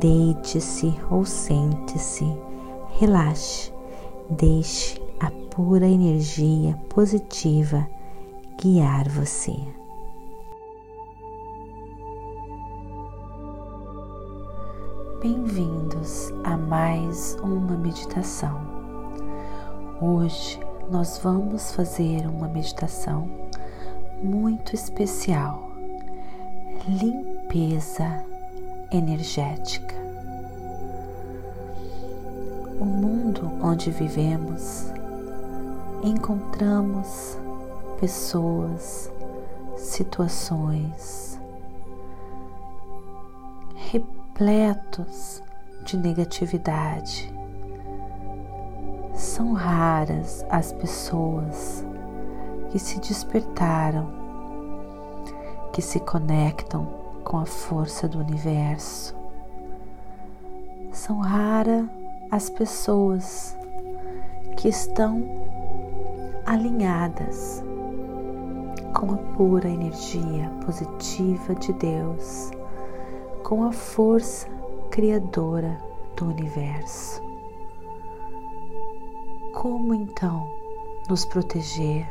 Deite-se ou sente-se, relaxe, deixe a pura energia positiva guiar você. Bem-vindos a mais uma meditação. Hoje nós vamos fazer uma meditação muito especial. Limpeza energética. O mundo onde vivemos, encontramos pessoas, situações repletos de negatividade. São raras as pessoas que se despertaram, que se conectam com a força do universo. São raras as pessoas que estão alinhadas com a pura energia positiva de Deus, com a força criadora do universo. Como então nos proteger?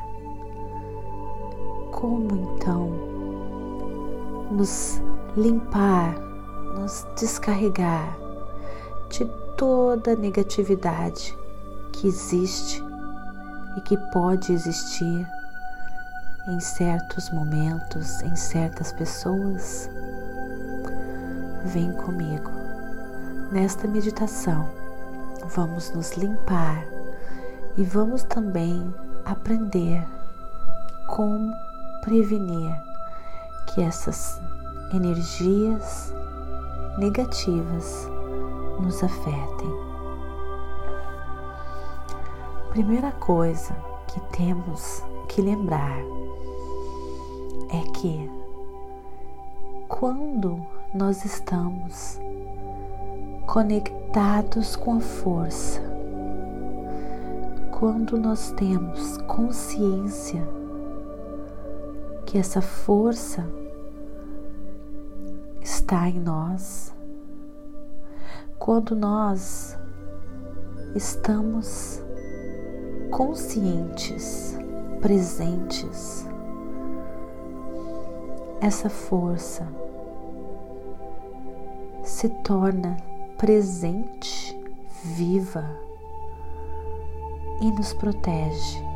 Como então nos limpar, nos descarregar de toda negatividade que existe e que pode existir em certos momentos, em certas pessoas. Vem comigo. Nesta meditação, vamos nos limpar e vamos também aprender como prevenir que essas energias negativas nos afetem. Primeira coisa que temos que lembrar é que quando nós estamos conectados com a força, quando nós temos consciência que essa força está em nós. Quando nós estamos conscientes, presentes, essa força se torna presente, viva e nos protege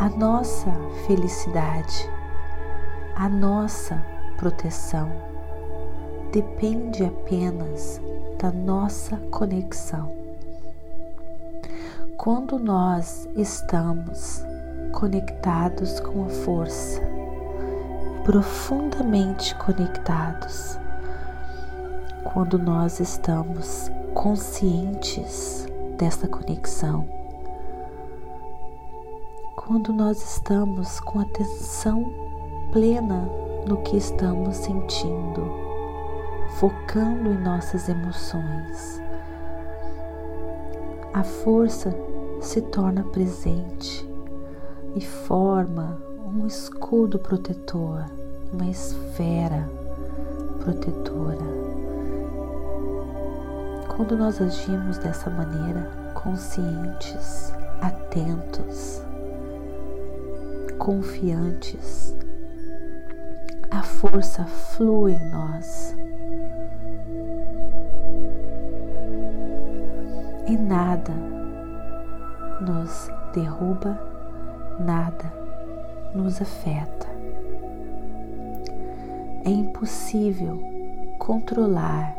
a nossa felicidade, a nossa proteção depende apenas da nossa conexão. Quando nós estamos conectados com a força, profundamente conectados, quando nós estamos conscientes dessa conexão, quando nós estamos com atenção plena no que estamos sentindo, focando em nossas emoções. A força se torna presente e forma um escudo protetor, uma esfera protetora. Quando nós agimos dessa maneira, conscientes, atentos, confiantes. A força flui em nós. E nada nos derruba, nada nos afeta. É impossível controlar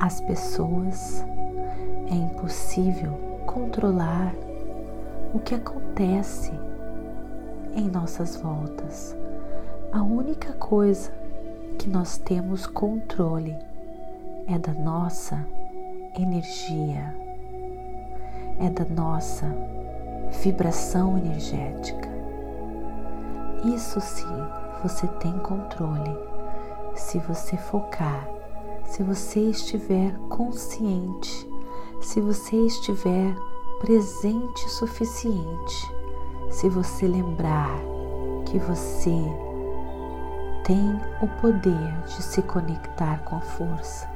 as pessoas, é impossível controlar o que acontece em nossas voltas. A única coisa que nós temos controle é da nossa energia, é da nossa vibração energética. Isso sim você tem controle se você focar, se você estiver consciente, se você estiver presente o suficiente, se você lembrar que você tem o poder de se conectar com a força.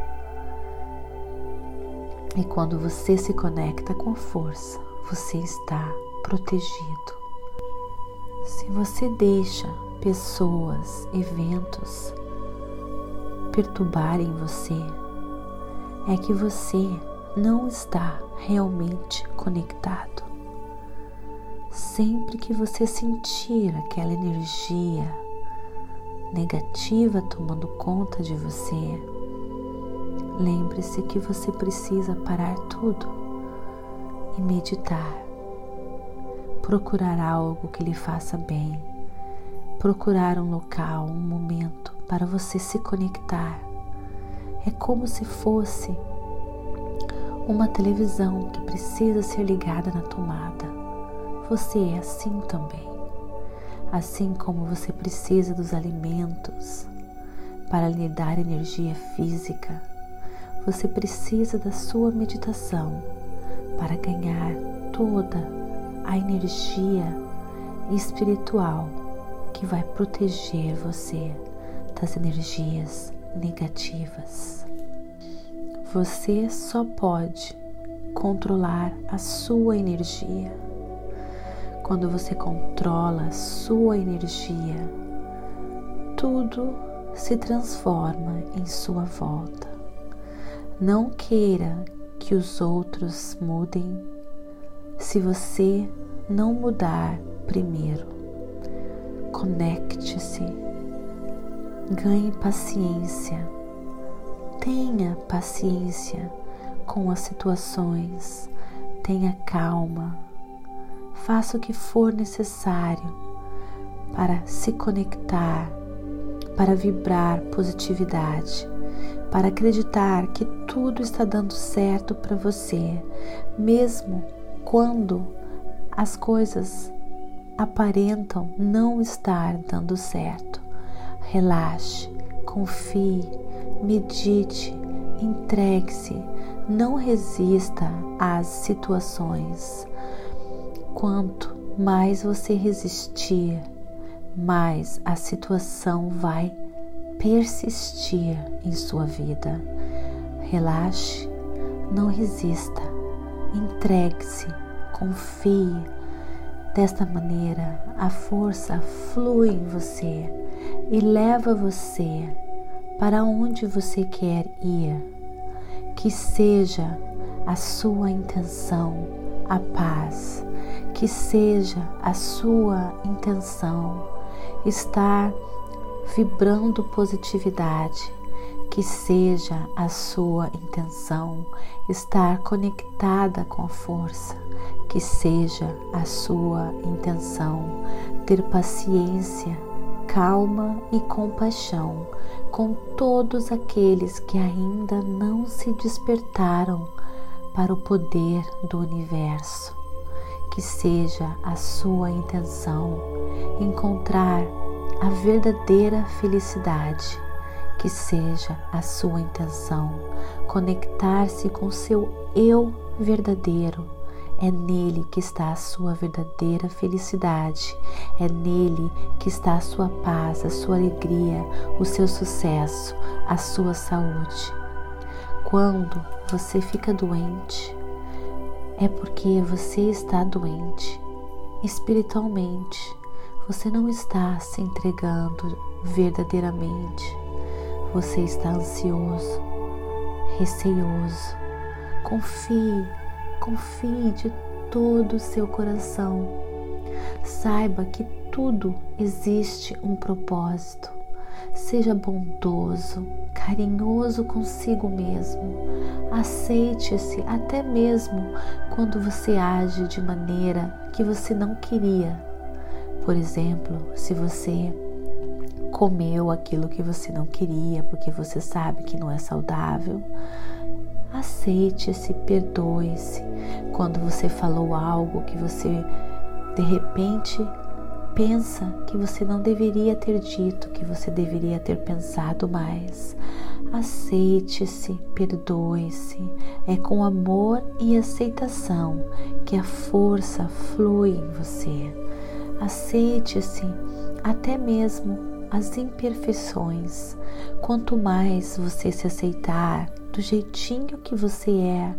E quando você se conecta com a força, você está protegido. Se você deixa pessoas, eventos perturbarem você, é que você não está realmente conectado. Sempre que você sentir aquela energia negativa tomando conta de você, lembre-se que você precisa parar tudo e meditar. Procurar algo que lhe faça bem. Procurar um local, um momento para você se conectar. É como se fosse uma televisão que precisa ser ligada na tomada. Você é assim também. Assim como você precisa dos alimentos para lhe dar energia física, você precisa da sua meditação para ganhar toda a energia espiritual que vai proteger você das energias negativas. Você só pode controlar a sua energia. Quando você controla sua energia, tudo se transforma em sua volta. Não queira que os outros mudem se você não mudar primeiro. Conecte-se, ganhe paciência Tenha paciência com as situações, tenha calma, faça o que for necessário para se conectar, para vibrar positividade, para acreditar que tudo está dando certo para você, mesmo quando as coisas aparentam não estar dando certo. Relaxe, confie, medite, entregue-se, não resista às situações. Quanto mais você resistir, mais a situação vai persistir em sua vida. Relaxe, não resista, entregue-se, confie. Desta maneira, a força flui em você e leva você para onde você quer ir. Que seja a sua intenção a paz, que seja a sua intenção estar vibrando positividade, que seja a sua intenção estar conectada com a força, que seja a sua intenção ter paciência, calma e compaixão com todos aqueles que ainda não se despertaram para o poder do universo. Que seja a sua intenção encontrar a verdadeira felicidade. Que seja a sua intenção conectar-se com seu eu verdadeiro é nele que está a sua verdadeira felicidade, é nele que está a sua paz, a sua alegria, o seu sucesso, a sua saúde. Quando você fica doente, é porque você está doente espiritualmente. Você não está se entregando verdadeiramente. Você está ansioso, receioso. Confie Confie de todo o seu coração. Saiba que tudo existe um propósito. Seja bondoso, carinhoso consigo mesmo. Aceite-se até mesmo quando você age de maneira que você não queria. Por exemplo, se você comeu aquilo que você não queria porque você sabe que não é saudável. Aceite-se, perdoe-se. Quando você falou algo que você de repente pensa que você não deveria ter dito, que você deveria ter pensado mais. Aceite-se, perdoe-se. É com amor e aceitação que a força flui em você. Aceite-se até mesmo as imperfeições. Quanto mais você se aceitar do jeitinho que você é,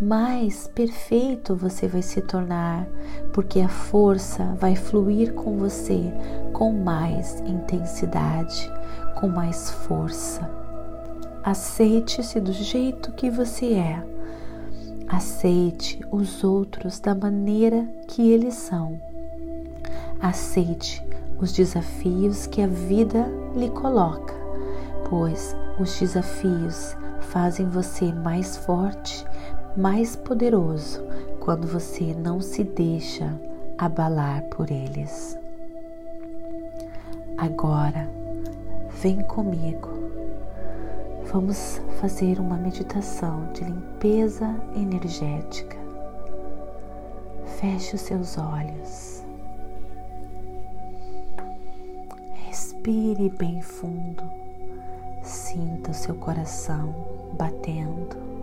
mais perfeito você vai se tornar, porque a força vai fluir com você com mais intensidade, com mais força. Aceite-se do jeito que você é. Aceite os outros da maneira que eles são. Aceite os desafios que a vida lhe coloca, pois os desafios fazem você mais forte, mais poderoso quando você não se deixa abalar por eles. Agora, vem comigo. Vamos fazer uma meditação de limpeza energética. Feche os seus olhos. Respire bem fundo. Sinta o seu coração batendo.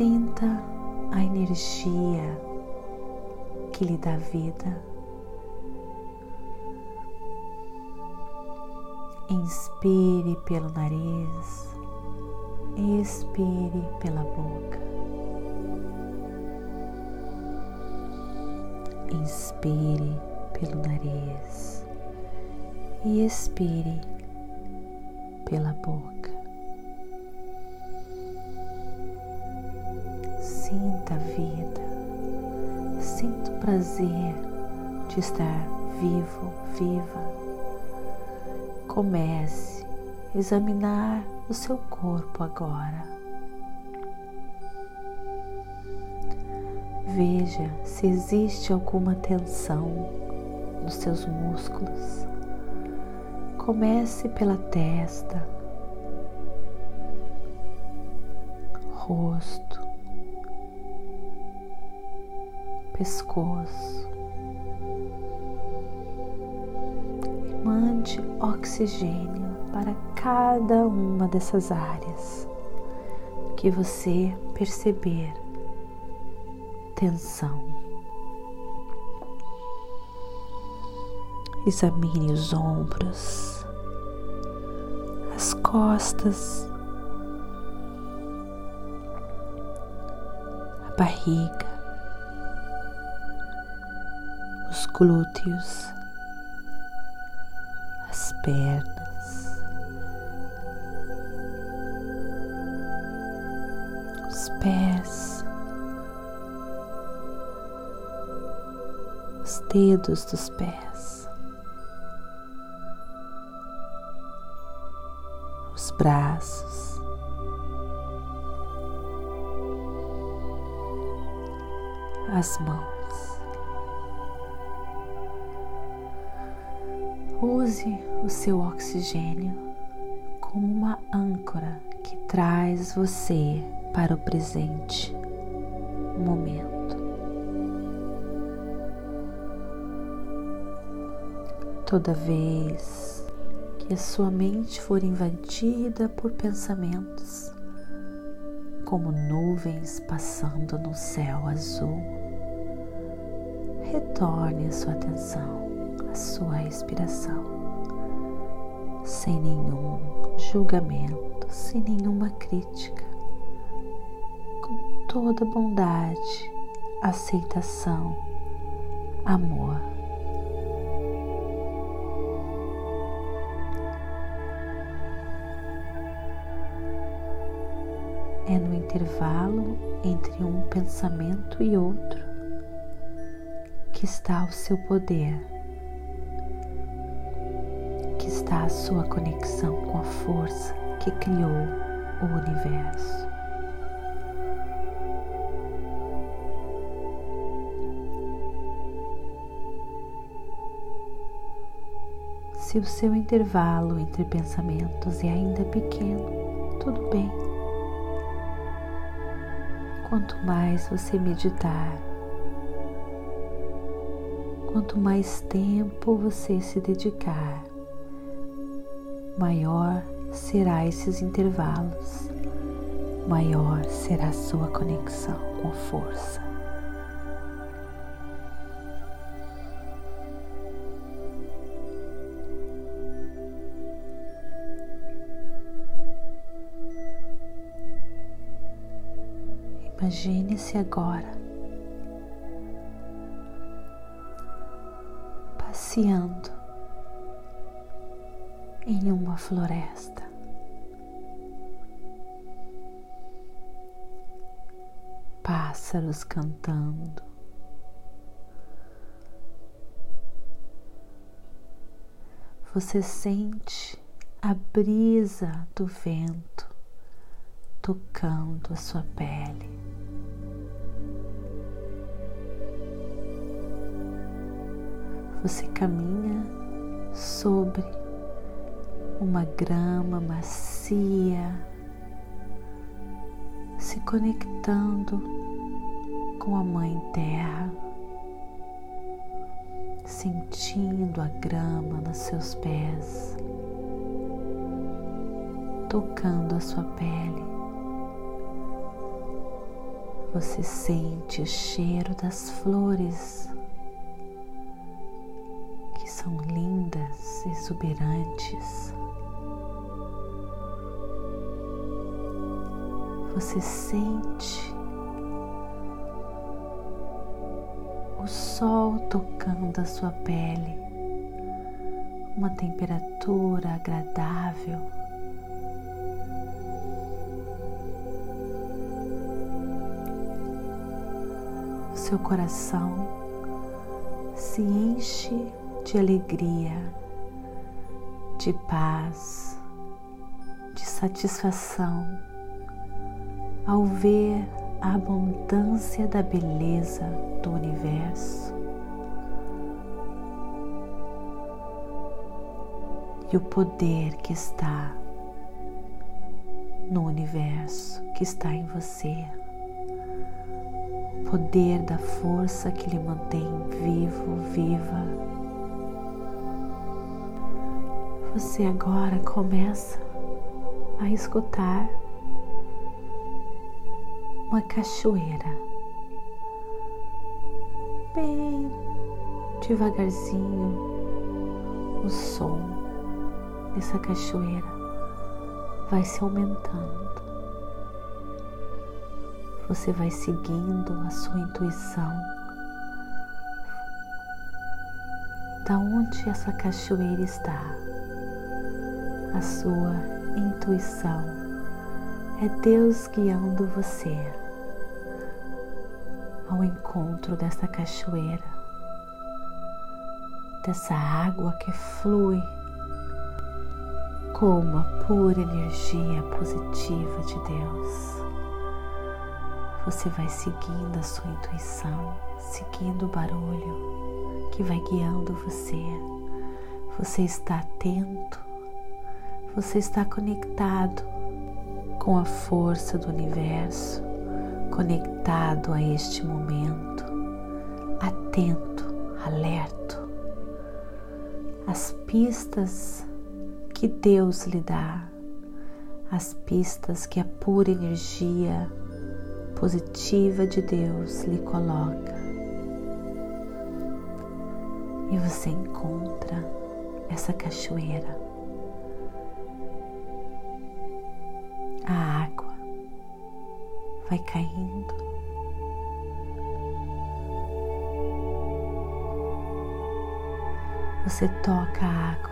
Sinta a energia que lhe dá vida. Inspire pelo nariz, expire pela boca. Inspire pelo nariz e expire pela boca. Sinta a vida, sinta o prazer de estar vivo, viva. Comece a examinar o seu corpo agora. Veja se existe alguma tensão nos seus músculos. Comece pela testa, rosto, pescoço. Mande oxigênio para cada uma dessas áreas que você perceber tensão. Examine os ombros, as costas, a barriga, os glúteos, as pernas, os pés, os dedos dos pés, os braços. As mãos. Use o seu oxigênio como uma âncora que traz você para o presente momento. Toda vez que a sua mente for invadida por pensamentos, como nuvens passando no céu azul, retorne a sua atenção a sua respiração, sem nenhum julgamento, sem nenhuma crítica, com toda bondade, aceitação, amor. É no intervalo entre um pensamento e outro que está o seu poder está a sua conexão com a força que criou o universo. Se o seu intervalo entre pensamentos é ainda pequeno, tudo bem. Quanto mais você meditar, quanto mais tempo você se dedicar, maior será esses intervalos, maior será a sua conexão com a força. Imagine-se agora passeando em uma floresta. Pássaros cantando. Você sente a brisa do vento tocando a sua pele. Você caminha sobre uma grama macia, se conectando com a Mãe Terra, sentindo a grama nos seus pés, tocando a sua pele. Você sente o cheiro das flores são lindas, exuberantes. Você sente o sol tocando a sua pele, uma temperatura agradável. Seu coração se enche de alegria, de paz, de satisfação ao ver a abundância da beleza do universo e o poder que está no universo, que está em você. O poder da força que lhe mantém vivo, viva você agora começa a escutar uma cachoeira bem devagarzinho o som dessa cachoeira vai se aumentando. Você vai seguindo a sua intuição. Da onde essa cachoeira está? a sua intuição. É Deus guiando você ao encontro dessa cachoeira, dessa água que flui como a pura energia positiva de Deus. Você vai seguindo a sua intuição, seguindo o barulho que vai guiando você. Você está atento você está conectado com a força do universo, conectado a este momento, atento, alerto. As pistas que Deus lhe dá, as pistas que a pura energia positiva de Deus lhe coloca. E você encontra essa cachoeira a vai caindo. Você toca a água,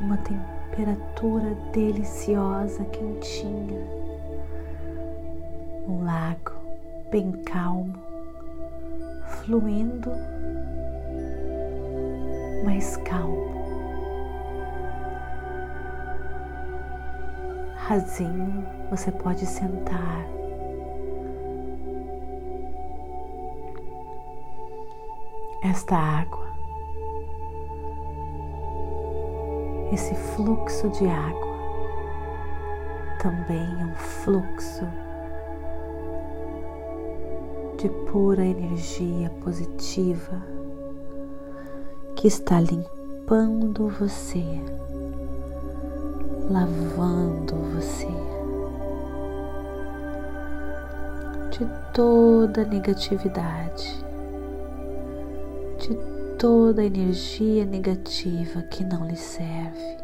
uma temperatura deliciosa, quentinha, um lago bem calmo, fluindo, mais calmo. rasinho, você pode sentar. Esta água esse fluxo de água também é um fluxo de pura energia positiva que está limpando você, lavando você de toda negatividade, toda energia negativa que não lhe serve.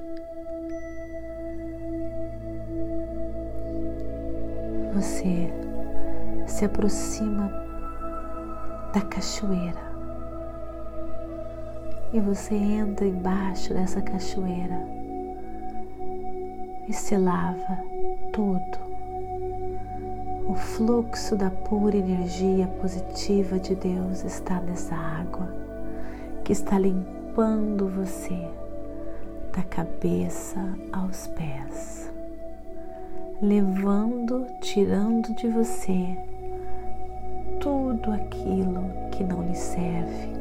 Você se aproxima da cachoeira. E você entra embaixo dessa cachoeira e se lava todo. O fluxo da pura energia positiva de Deus está nessa água que está limpando você da cabeça aos pés, levando, tirando de você tudo aquilo que não lhe serve.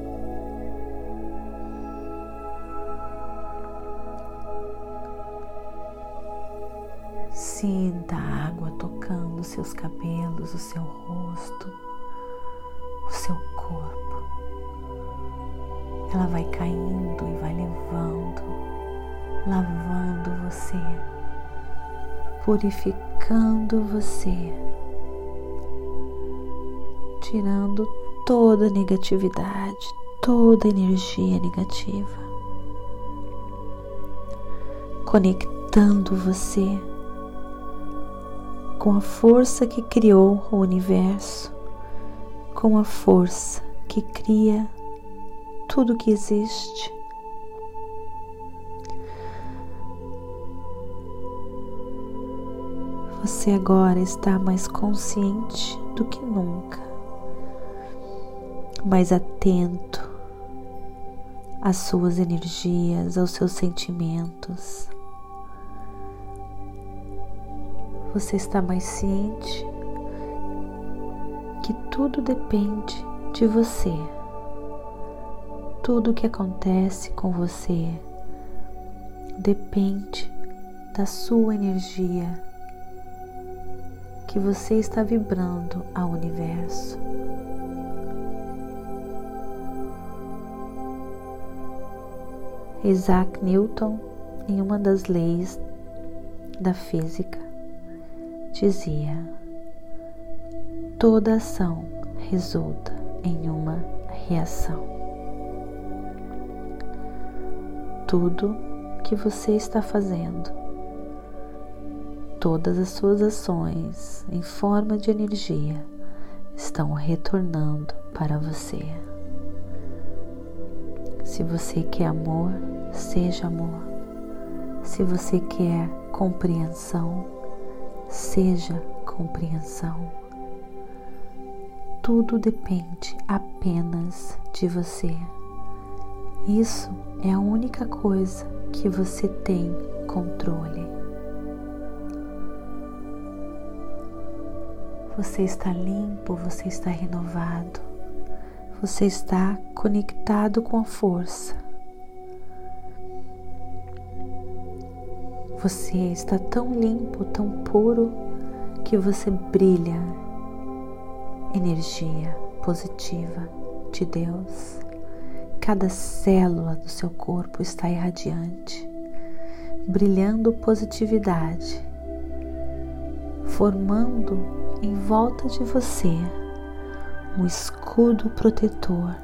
Sinta a água tocando seus cabelos, o seu rosto, Ela vai caindo e vai levando, lavando você, purificando você tirando toda negatividade, toda energia negativa, conectando você com a força que criou o universo, com a força que cria tudo que existe. Você agora está mais consciente do que nunca mais atento às suas energias, aos seus sentimentos. Você está mais ciente que tudo depende de você. Tudo que acontece com você depende da sua energia que você está vibrando ao universo. Isaac Newton, em uma das leis da física, dizia: toda ação resulta em uma reação. Tudo que você está fazendo, todas as suas ações em forma de energia estão retornando para você. Se você quer amor, seja amor. Se você quer compreensão, seja compreensão. Tudo depende apenas de você. Isso é a única coisa que você tem controle. Você está limpo, você está renovado, você está conectado com a força Você está tão limpo, tão puro, que você brilha energia positiva de Deus. Cada célula do seu corpo está irradiante, brilhando positividade, formando em volta de você um escudo protetor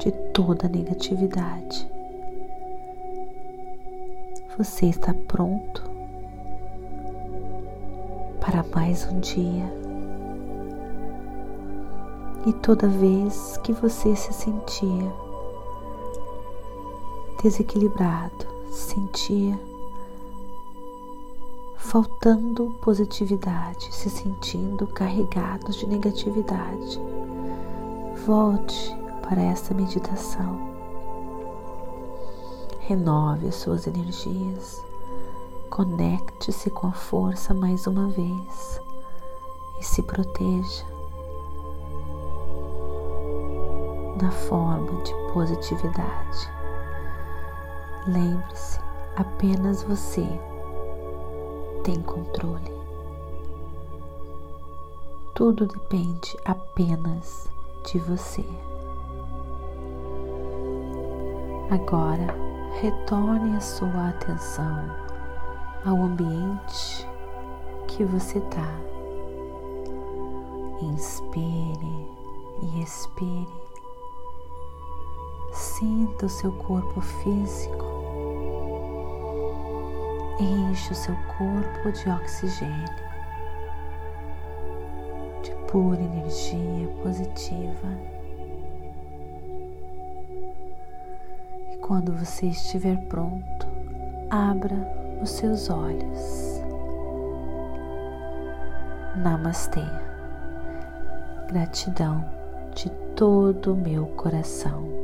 de toda negatividade. Você está pronto para mais um dia. E toda vez que você se sentia desequilibrado, sentia faltando positividade, se sentindo carregado de negatividade, volte para essa meditação. Renove as suas energias, conecte-se com a força mais uma vez e se proteja na forma de positividade. Lembre-se, apenas você tem controle. Tudo depende apenas de você. Agora, retorne a sua atenção ao ambiente que você está. Inspire e expire. Sinta o seu corpo físico. Enche o seu corpo de oxigênio, de pura energia positiva. Quando você estiver pronto, abra os seus olhos. Namastê. Gratidão de todo o meu coração.